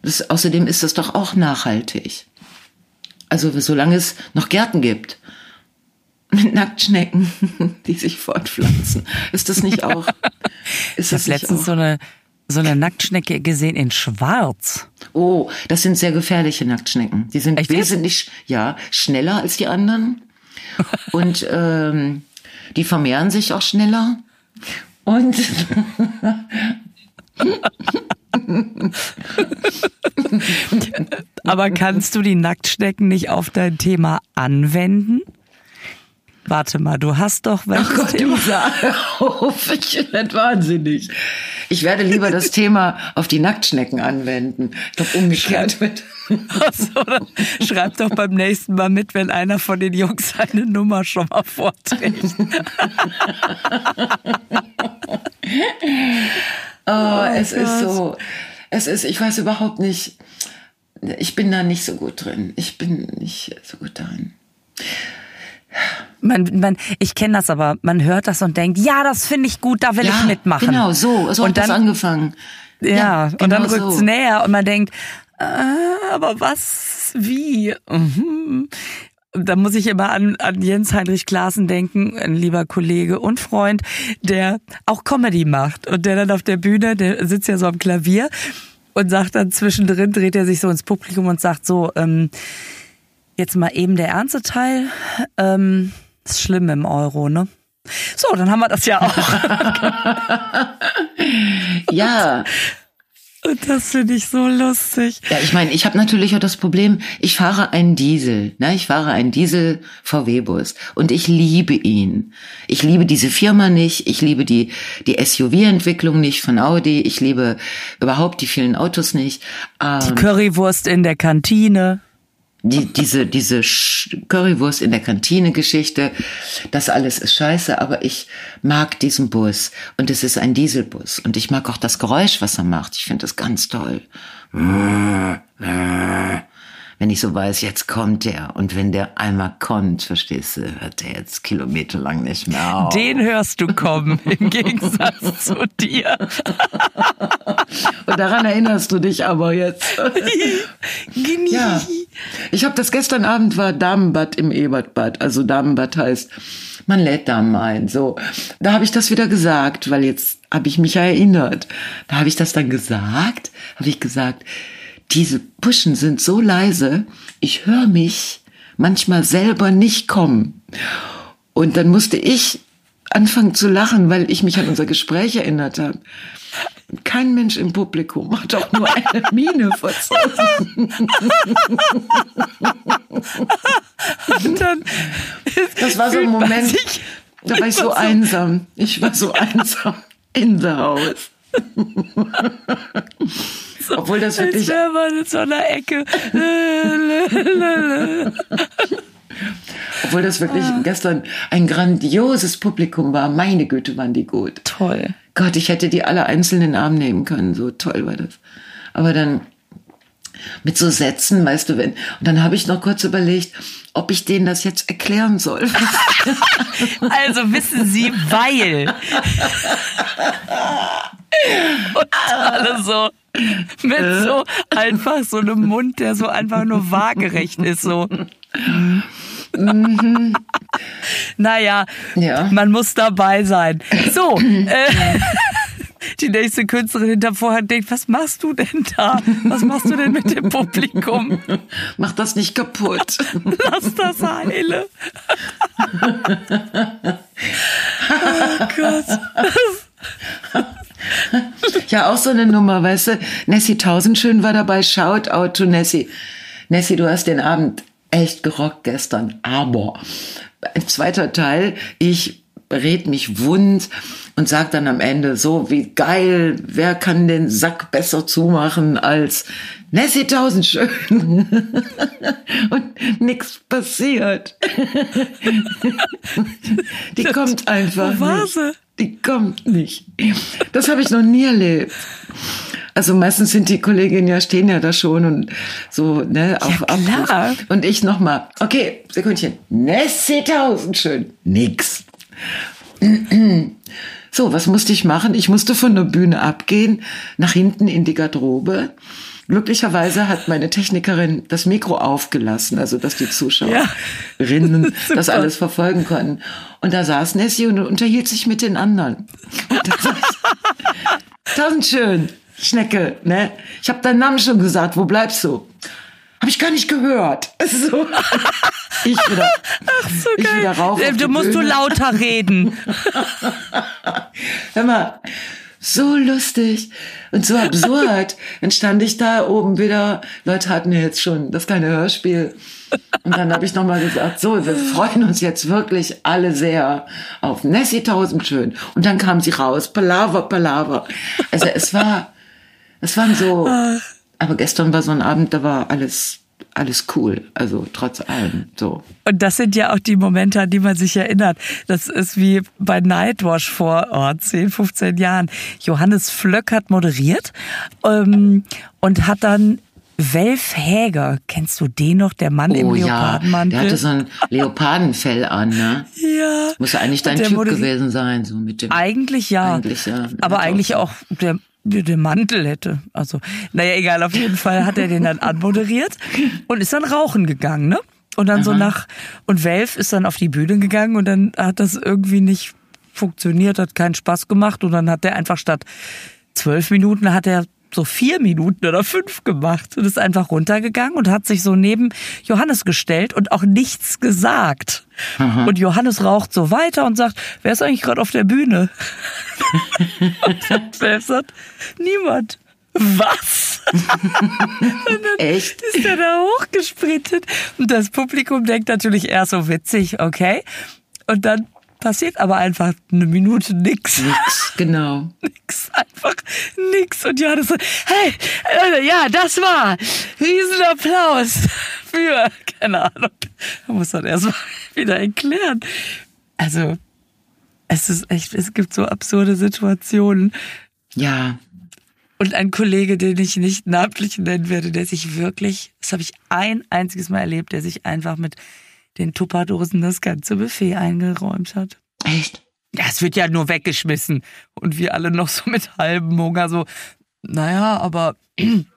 Das, außerdem ist das doch auch nachhaltig. Also solange es noch Gärten gibt mit Nacktschnecken, die sich fortpflanzen, ist das nicht auch? Ist ich habe letztens auch? so eine so eine Nacktschnecke gesehen in Schwarz. Oh, das sind sehr gefährliche Nacktschnecken. Die sind Echt? wesentlich ja schneller als die anderen und ähm, die vermehren sich auch schneller und Aber kannst du die Nacktschnecken nicht auf dein Thema anwenden? Warte mal, du hast doch welches Ach Gott, Thema? auf, ich werde wahnsinnig. Ich werde lieber das Thema auf die Nacktschnecken anwenden. Ich glaube, umgekehrt wird. Also, schreib doch beim nächsten Mal mit, wenn einer von den Jungs seine Nummer schon mal vorträgt. oh, oh es Gott. ist so, es ist, ich weiß überhaupt nicht, ich bin da nicht so gut drin. Ich bin nicht so gut darin. Man, man, ich kenne das aber, man hört das und denkt, ja, das finde ich gut, da will ja, ich mitmachen. Genau, so, so und hat dann, das angefangen. Ja, ja genau und dann rückt es so. näher und man denkt, äh, aber was, wie? Mhm. Da muss ich immer an, an Jens Heinrich Klaassen denken, ein lieber Kollege und Freund, der auch Comedy macht und der dann auf der Bühne, der sitzt ja so am Klavier und sagt dann zwischendrin, dreht er sich so ins Publikum und sagt so, ähm, jetzt mal eben der ernste Teil. Ähm, ist schlimm im Euro, ne? So, dann haben wir das ja auch. ja. Und das finde ich so lustig. Ja, ich meine, ich habe natürlich auch das Problem, ich fahre einen Diesel, ne? Ich fahre einen Diesel VW-Bus und ich liebe ihn. Ich liebe diese Firma nicht, ich liebe die die SUV-Entwicklung nicht von Audi, ich liebe überhaupt die vielen Autos nicht. Ähm, die Currywurst in der Kantine die, diese, diese Currywurst in der Kantine Geschichte, das alles ist scheiße, aber ich mag diesen Bus und es ist ein Dieselbus und ich mag auch das Geräusch, was er macht. Ich finde das ganz toll wenn ich so weiß, jetzt kommt der. Und wenn der einmal kommt, verstehst du, hört der jetzt kilometerlang nicht mehr auf. Den hörst du kommen, im Gegensatz zu dir. Und daran erinnerst du dich aber jetzt. ja. Ich habe das gestern Abend war Damenbad im Ebertbad. Also Damenbad heißt, man lädt Damen ein. So, da habe ich das wieder gesagt, weil jetzt habe ich mich erinnert. Da habe ich das dann gesagt, habe ich gesagt, diese Puschen sind so leise, ich höre mich manchmal selber nicht kommen. Und dann musste ich anfangen zu lachen, weil ich mich an unser Gespräch erinnert habe. Kein Mensch im Publikum hat auch nur eine Miene verzogen. das war so ein Moment, da war ich so einsam. Ich war so einsam in the house. So, Obwohl das wirklich. Als man in so einer Ecke. Obwohl das wirklich ah. gestern ein grandioses Publikum war. Meine Güte, waren die gut. Toll. Gott, ich hätte die alle einzeln in den Arm nehmen können. So toll war das. Aber dann mit so Sätzen, weißt du, wenn. Und dann habe ich noch kurz überlegt, ob ich denen das jetzt erklären soll. also wissen Sie, weil. Und alle so mit so einfach so einem Mund, der so einfach nur waagerecht ist, so. Mhm. naja, ja. man muss dabei sein. So, äh, die nächste Künstlerin hinter Vorhang denkt, was machst du denn da? Was machst du denn mit dem Publikum? Mach das nicht kaputt. Lass das heile. oh Gott. Ja, auch so eine Nummer, weißt du? Nessie Tausendschön war dabei. Shout out to Nessie. Nessie, du hast den Abend echt gerockt gestern. Aber ein zweiter Teil, ich red mich wund und sag dann am Ende so, wie geil, wer kann den Sack besser zumachen als Nessie Tausendschön? und nichts passiert. Die kommt einfach. Wo war sie? Die kommt nicht. Das habe ich noch nie erlebt. Also meistens sind die Kolleginnen ja stehen ja da schon und so ne auf ja, Abruf. Und ich noch mal. Okay, Sekündchen. Nessie tausend schön. Nix. So, was musste ich machen? Ich musste von der Bühne abgehen, nach hinten in die Garderobe Glücklicherweise hat meine Technikerin das Mikro aufgelassen, also dass die Zuschauerinnen ja. das alles verfolgen konnten. Und da saß Nessie und unterhielt sich mit den anderen. Tausend schön, Schnecke, ne? Ich habe deinen Namen schon gesagt, wo bleibst du? Habe ich gar nicht gehört. So. Ich wieder, Ach so ich geil. Wieder rauf du musst Bühne. du lauter reden. Hör mal, so lustig und so absurd. Dann stand ich da oben wieder, Leute hatten ja jetzt schon das kleine Hörspiel. Und dann habe ich nochmal gesagt, so, wir freuen uns jetzt wirklich alle sehr auf Nessie Tausendschön. Und dann kam sie raus, Palaver, Palaver. Also es war, es waren so, aber gestern war so ein Abend, da war alles alles cool, also trotz allem so. Und das sind ja auch die Momente, an die man sich erinnert. Das ist wie bei Nightwash vor oh, 10, 15 Jahren. Johannes Flöck hat moderiert ähm, und hat dann Welf Häger, kennst du den noch, der Mann oh, im Leopardenmantel? Ja, der hatte so ein Leopardenfell an, ne? Ja. Muss ja eigentlich dein Typ gewesen sein, so mit dem. Eigentlich ja. Eigentlich ja. Aber eigentlich auch der den Mantel hätte. Also, naja, egal, auf jeden Fall hat er den dann anmoderiert und ist dann rauchen gegangen, ne? Und dann Aha. so nach, und Welf ist dann auf die Bühne gegangen und dann hat das irgendwie nicht funktioniert, hat keinen Spaß gemacht und dann hat er einfach statt zwölf Minuten hat er so vier Minuten oder fünf gemacht und ist einfach runtergegangen und hat sich so neben Johannes gestellt und auch nichts gesagt. Aha. Und Johannes raucht so weiter und sagt, wer ist eigentlich gerade auf der Bühne? und Phelps sagt, niemand. Was? Echt? Ist der da hochgesprintet? Und das Publikum denkt natürlich eher so witzig, okay. Und dann passiert aber einfach eine Minute nix. Nix, genau. nix, einfach nix. Und Johannes so, hey, äh, ja, das war Riesenapplaus für, keine Ahnung. Man muss dann erstmal wieder erklären. Also, es ist echt, es gibt so absurde Situationen. Ja. Und ein Kollege, den ich nicht namentlich nennen werde, der sich wirklich, das habe ich ein einziges Mal erlebt, der sich einfach mit den Tupperdosen das ganze Buffet eingeräumt hat. Echt? Ja, es wird ja nur weggeschmissen. Und wir alle noch so mit halbem Hunger so, naja, aber ein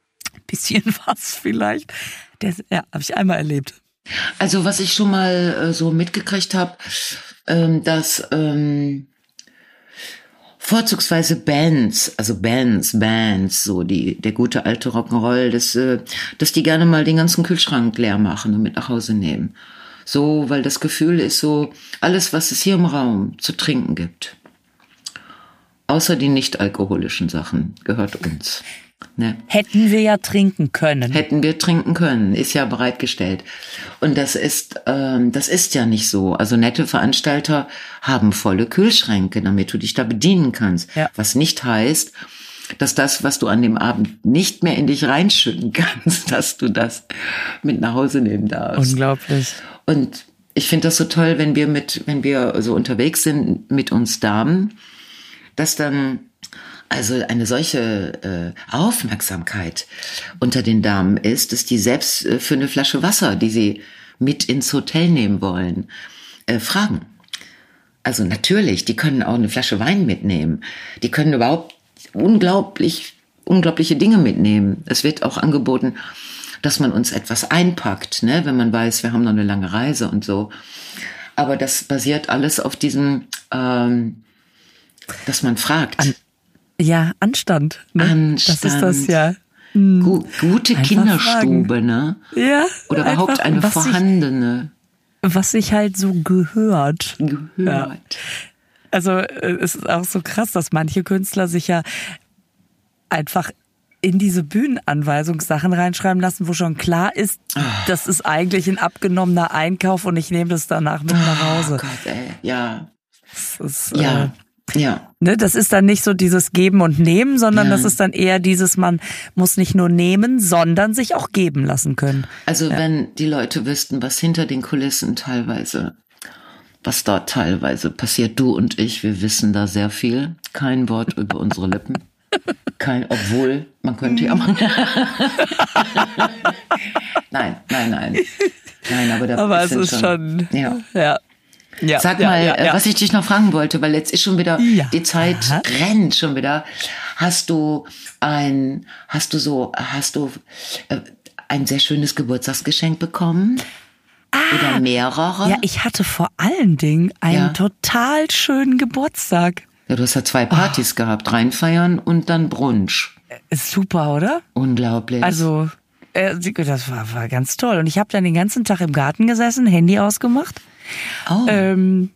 bisschen was vielleicht. Das, ja, habe ich einmal erlebt. Also was ich schon mal äh, so mitgekriegt habe, ähm, dass ähm, vorzugsweise Bands, also Bands, Bands, so die der gute alte Rock'n'Roll, dass, äh, dass die gerne mal den ganzen Kühlschrank leer machen und mit nach Hause nehmen. So, weil das Gefühl ist so, alles, was es hier im Raum zu trinken gibt, außer die nicht alkoholischen Sachen, gehört uns. Ne? Hätten wir ja trinken können. Hätten wir trinken können, ist ja bereitgestellt. Und das ist, ähm, das ist ja nicht so. Also nette Veranstalter haben volle Kühlschränke, damit du dich da bedienen kannst. Ja. Was nicht heißt, dass das, was du an dem Abend nicht mehr in dich reinschütten kannst, dass du das mit nach Hause nehmen darfst. Unglaublich. Und ich finde das so toll, wenn wir mit, wenn wir so unterwegs sind mit uns Damen, dass dann also eine solche äh, Aufmerksamkeit unter den Damen ist, dass die selbst äh, für eine Flasche Wasser, die sie mit ins Hotel nehmen wollen, äh, fragen. Also natürlich, die können auch eine Flasche Wein mitnehmen. Die können überhaupt unglaublich, unglaubliche Dinge mitnehmen. Es wird auch angeboten, dass man uns etwas einpackt, ne, wenn man weiß, wir haben noch eine lange Reise und so. Aber das basiert alles auf diesem, ähm, dass man fragt. An ja, Anstand. Ne? Anstand. Das ist das ja. Hm. Gu gute einfach Kinderstube, fragen. ne? Ja. Oder überhaupt eine vorhandene. Was sich halt so gehört. Gehört. Ja. Also äh, es ist auch so krass, dass manche Künstler sich ja einfach in diese Bühnenanweisung Sachen reinschreiben lassen, wo schon klar ist, oh. das ist eigentlich ein abgenommener Einkauf und ich nehme das danach mit nach Hause. Oh Gott, ey. Ja. Das ist, ja. Äh, ja. Ne, das ist dann nicht so dieses Geben und Nehmen, sondern ja. das ist dann eher dieses, man muss nicht nur nehmen, sondern sich auch geben lassen können. Also ja. wenn die Leute wüssten, was hinter den Kulissen teilweise, was dort teilweise passiert, du und ich, wir wissen da sehr viel. Kein Wort über unsere Lippen. Kein, obwohl, man könnte ja mal. nein, nein, nein. Nein, aber da aber es ist schon, schon ja. ja. Ja, Sag mal, ja, ja, was ich dich noch fragen wollte, weil jetzt ist schon wieder, die Zeit Aha. rennt schon wieder. Hast du ein, hast du so, hast du äh, ein sehr schönes Geburtstagsgeschenk bekommen? Ah, Oder mehrere? Ja, ich hatte vor allen Dingen einen total schönen Geburtstag. Ja, du hast ja zwei Partys oh. gehabt, reinfeiern und dann Brunch. Äh, super, oder? Unglaublich. Also, äh, das war, war ganz toll. Und ich habe dann den ganzen Tag im Garten gesessen, Handy ausgemacht Oh. Ähm,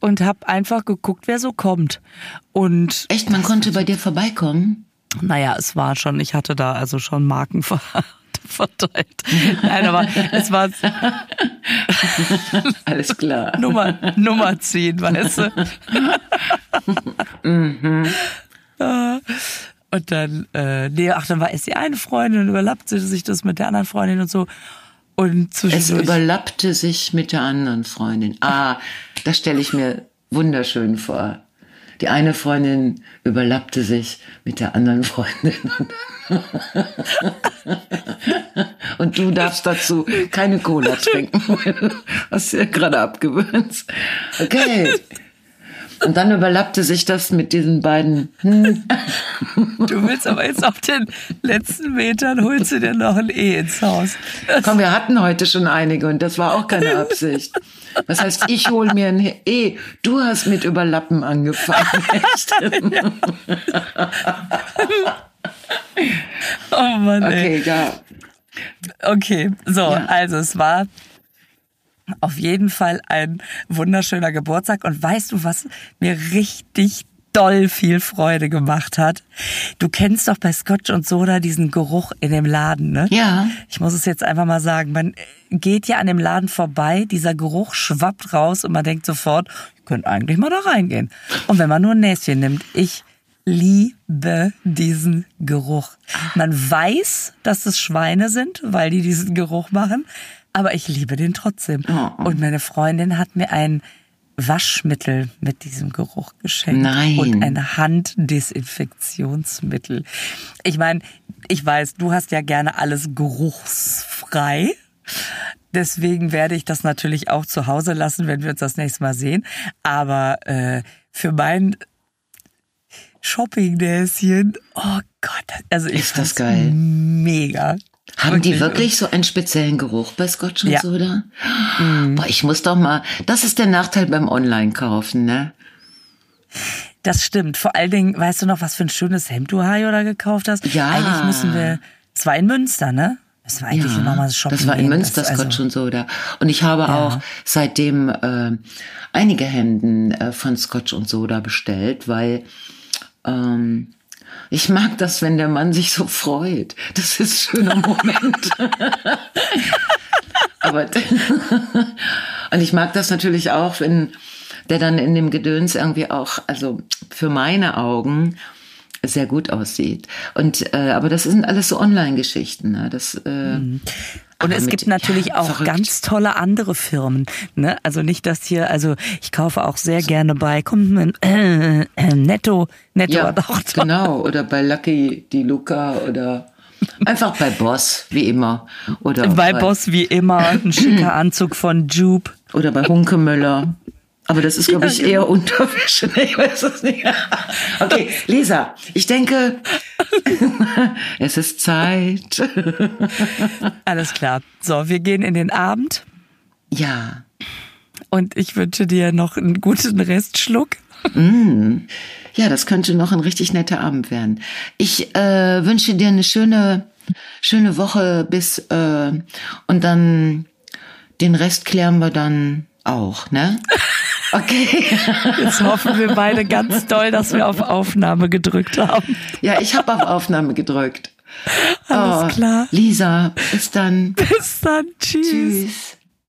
und habe einfach geguckt, wer so kommt. Und echt, man konnte bei dir vorbeikommen? Naja, es war schon, ich hatte da also schon Marken verteilt. Nein, aber es war alles klar. Nummer Nummer 10, weißt du? mhm. Und dann, äh, nee, ach, dann war es die eine Freundin, überlappte sich das mit der anderen Freundin und so. Und es überlappte sich mit der anderen Freundin. Ah, das stelle ich mir wunderschön vor. Die eine Freundin überlappte sich mit der anderen Freundin. Und du darfst dazu keine Cola trinken, weil du hast ja gerade abgewöhnt. Okay. Und dann überlappte sich das mit diesen beiden. Hm. Du willst aber jetzt auf den letzten Metern holst du dir noch ein E ins Haus. Komm, wir hatten heute schon einige und das war auch keine Absicht. Was heißt, ich hole mir ein E? Du hast mit Überlappen angefangen. Oh Mann, ey. Okay, ja. Okay, so, Ja. also es war auf jeden Fall ein wunderschöner Geburtstag. Und weißt du, was mir richtig doll viel Freude gemacht hat? Du kennst doch bei Scotch und Soda diesen Geruch in dem Laden, ne? Ja. Ich muss es jetzt einfach mal sagen. Man geht ja an dem Laden vorbei, dieser Geruch schwappt raus und man denkt sofort, ihr könnt eigentlich mal da reingehen. Und wenn man nur ein Näschen nimmt, ich liebe diesen Geruch. Man weiß, dass es Schweine sind, weil die diesen Geruch machen, aber ich liebe den trotzdem. Oh. Und meine Freundin hat mir ein Waschmittel mit diesem Geruch geschenkt Nein. und ein Handdesinfektionsmittel. Ich meine, ich weiß, du hast ja gerne alles geruchsfrei. Deswegen werde ich das natürlich auch zu Hause lassen, wenn wir uns das nächste Mal sehen. Aber äh, für mein Shopping-Näschen, oh Gott, also ich Ist das geil. Mega. Haben die wirklich so einen speziellen Geruch bei Scotch und Ja. Soda? Boah, ich muss doch mal, das ist der Nachteil beim Online-Kaufen, ne? Das stimmt. Vor allen Dingen, weißt du noch, was für ein schönes Hemd du Hajo da gekauft hast? Ja. Eigentlich müssen wir, es war in Münster, ne? Es war eigentlich immer mal shoppen. das war in. Münster Das- also- Scotch und Soda. Und ich habe auch seitdem äh, einige Hemden äh, von Scotch und Soda bestellt, weil ähm, ich mag das, wenn der Mann sich so freut. Das ist ein schöner Moment. Aber und ich mag das natürlich auch, wenn der dann in dem Gedöns irgendwie auch, also für meine Augen sehr gut aussieht. Und äh, aber das sind alles so Online-Geschichten. Ne? Das äh, Und aber es gibt natürlich ja, auch verrückt. ganz tolle andere Firmen. Ne? Also nicht das hier, also ich kaufe auch sehr gerne bei, kommt äh, äh, Netto, Netto ja, auch toll. genau. Oder bei Lucky die Luca oder einfach bei Boss wie immer oder Bei Boss wie immer, ein schicker Anzug von Jupe. oder bei Hunkemöller. Aber das ist, glaube Ja, ich, genau. eher Unterwäsche. Ich weiß es nicht. Okay, Lisa, ich denke, es ist Zeit. Alles klar. So, wir gehen in den Abend Ja, und ich wünsche dir noch einen guten Restschluck. ja, das könnte noch ein richtig netter Abend werden. Ich äh, wünsche dir eine schöne, schöne Woche bis äh, und dann den Rest klären wir dann auch, ne? Okay. Jetzt hoffen wir beide ganz doll, dass wir auf Aufnahme gedrückt haben. Ja, ich habe auf Aufnahme gedrückt. Alles Oh, klar. Lisa, bis dann. Bis dann. Tschüss. Tschüss.